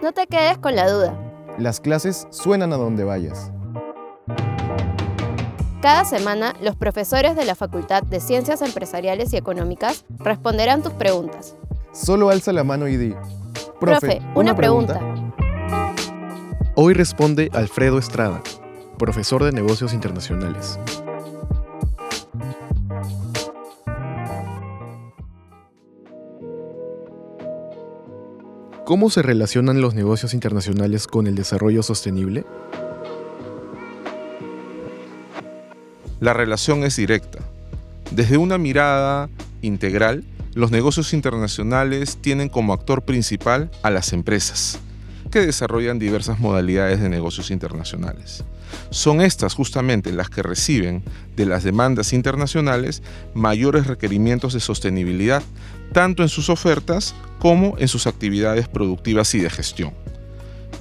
No te quedes con la duda. Las clases suenan a donde vayas. Cada semana, los profesores de la Facultad de Ciencias Empresariales y Económicas responderán tus preguntas. Solo alza la mano y di. Profe, una, pregunta. Hoy responde Alfredo Estrada, profesor de negocios internacionales. ¿Cómo se relacionan los negocios internacionales con el desarrollo sostenible? La relación es directa. Desde una mirada integral, los negocios internacionales tienen como actor principal a las empresas, que desarrollan diversas modalidades de negocios internacionales. Son estas justamente las que reciben de las demandas internacionales mayores requerimientos de sostenibilidad, tanto en sus ofertas como en sus actividades productivas y de gestión.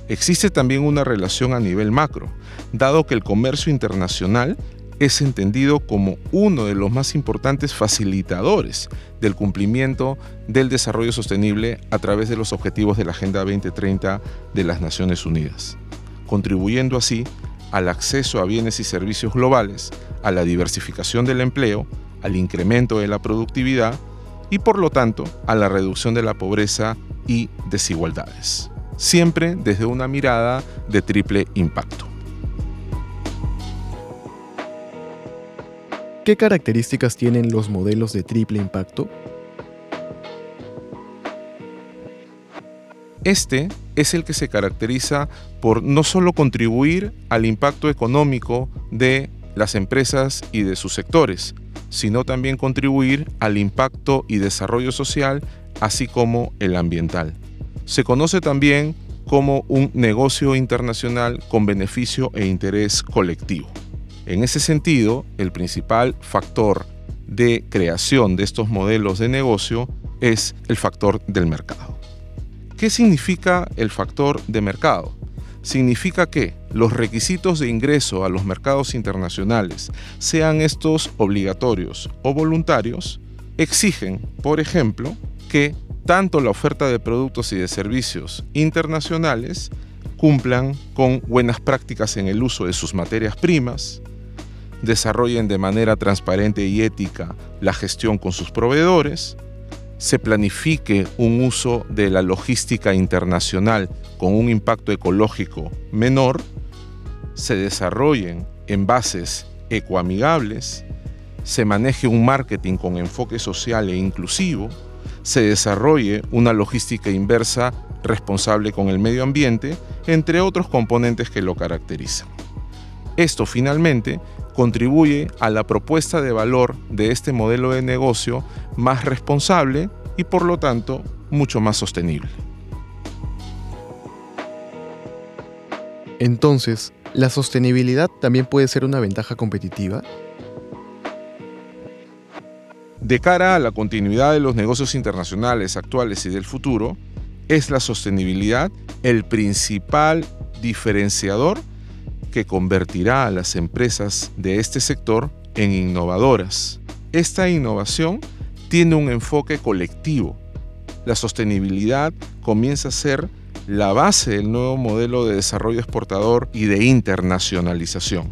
Existe también una relación a nivel macro, dado que el comercio internacional es entendido como uno de los más importantes facilitadores del cumplimiento del desarrollo sostenible a través de los objetivos de la Agenda 2030 de las Naciones Unidas, contribuyendo así al acceso a bienes y servicios globales, a la diversificación del empleo, al incremento de la productividad y por lo tanto a la reducción de la pobreza y desigualdades, siempre desde una mirada de triple impacto. ¿Qué características tienen los modelos de triple impacto? Este es el que se caracteriza por no solo contribuir al impacto económico de las empresas y de sus sectores, sino también contribuir al impacto y desarrollo social, así como el ambiental. Se conoce también como un negocio internacional con beneficio e interés colectivo. En ese sentido, el principal factor de creación de estos modelos de negocio es el factor del mercado. ¿Qué significa el factor de mercado? Significa que los requisitos de ingreso a los mercados internacionales, sean estos obligatorios o voluntarios, exigen, por ejemplo, que tanto la oferta de productos y de servicios internacionales cumplan con buenas prácticas en el uso de sus materias primas, desarrollen de manera transparente y ética la gestión con sus proveedores, se planifique un uso de la logística internacional con un impacto ecológico menor, se desarrollen envases ecoamigables, se maneje un marketing con enfoque social e inclusivo, se desarrolle una logística inversa responsable con el medio ambiente, entre otros componentes que lo caracterizan. Esto finalmente contribuye a la propuesta de valor de este modelo de negocio más responsable y por lo tanto mucho más sostenible. Entonces, ¿la sostenibilidad también puede ser una ventaja competitiva? De cara a la continuidad de los negocios internacionales actuales y del futuro, es la sostenibilidad el principal diferenciador que convertirá a las empresas de este sector en innovadoras. Esta innovación tiene un enfoque colectivo. La sostenibilidad comienza a ser la base del nuevo modelo de desarrollo exportador y de internacionalización,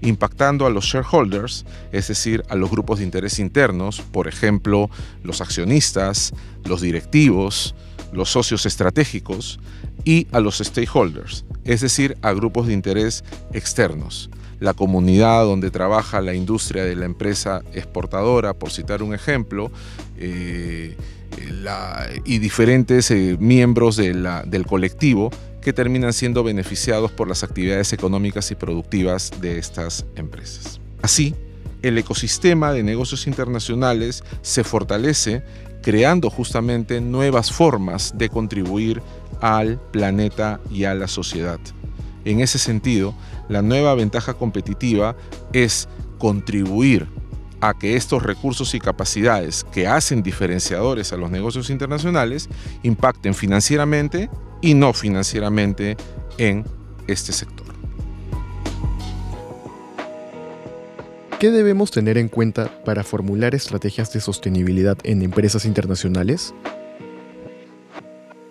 impactando a los shareholders, es decir, a los grupos de interés internos, por ejemplo, los accionistas, los directivos, los socios estratégicos y a los stakeholders, es decir, a grupos de interés externos. La comunidad donde trabaja la industria de la empresa exportadora, por citar un ejemplo, eh, y diferentes eh, miembros del colectivo que terminan siendo beneficiados por las actividades económicas y productivas de estas empresas. Así, el ecosistema de negocios internacionales se fortalece creando justamente nuevas formas de contribuir al planeta y a la sociedad. En ese sentido, la nueva ventaja competitiva es contribuir a que estos recursos y capacidades que hacen diferenciadores a los negocios internacionales impacten financieramente y no financieramente en este sector. ¿Qué debemos tener en cuenta para formular estrategias de sostenibilidad en empresas internacionales?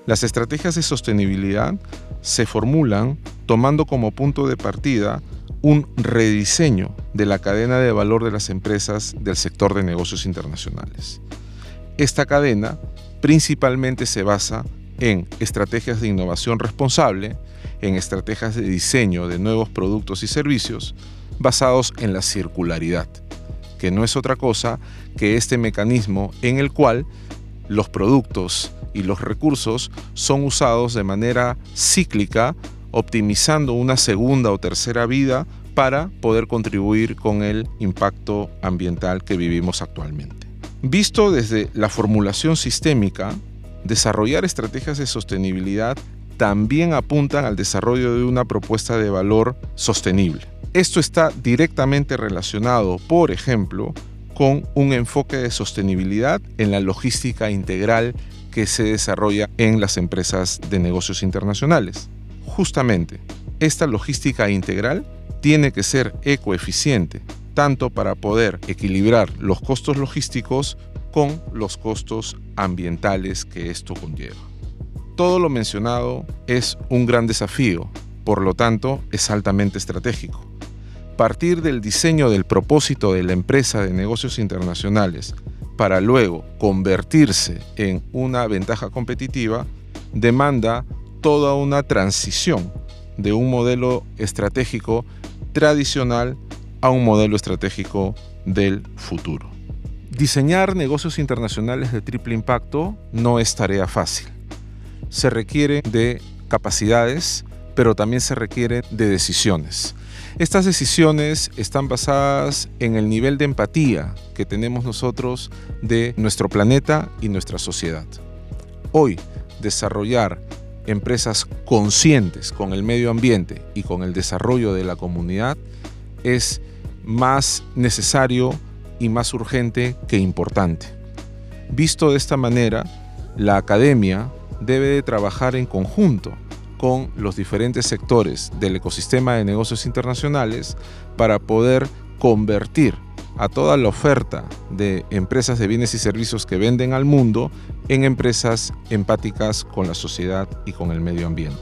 Las estrategias de sostenibilidad se formulan tomando como punto de partida un rediseño de la cadena de valor de las empresas del sector de negocios internacionales. Esta cadena principalmente se basa en estrategias de innovación responsable, en estrategias de diseño de nuevos productos y servicios basados en la circularidad, que no es otra cosa que este mecanismo en el cual los productos y los recursos son usados de manera cíclica, optimizando una segunda o tercera vida para poder contribuir con el impacto ambiental que vivimos actualmente. Visto desde la formulación sistémica, desarrollar estrategias de sostenibilidad también apuntan al desarrollo de una propuesta de valor sostenible. Esto está directamente relacionado, por ejemplo, con un enfoque de sostenibilidad en la logística integral que se desarrolla en las empresas de negocios internacionales. Justamente, esta logística integral tiene que ser ecoeficiente, tanto para poder equilibrar los costos logísticos con los costos ambientales que esto conlleva. Todo lo mencionado es un gran desafío, por lo tanto es altamente estratégico. Partir del diseño del propósito de la empresa de negocios internacionales para luego convertirse en una ventaja competitiva demanda toda una transición de un modelo estratégico tradicional a un modelo estratégico del futuro. Diseñar negocios internacionales de triple impacto no es tarea fácil. Se requiere de capacidades, pero también se requiere de decisiones. Estas decisiones están basadas en el nivel de empatía que tenemos nosotros de nuestro planeta y nuestra sociedad. Hoy, desarrollar empresas conscientes con el medio ambiente y con el desarrollo de la comunidad es más necesario y más urgente que importante. Visto de esta manera, la academia debe de trabajar en conjunto con los diferentes sectores del ecosistema de negocios internacionales para poder convertir a toda la oferta de empresas de bienes y servicios que venden al mundo en empresas empáticas con la sociedad y con el medio ambiente.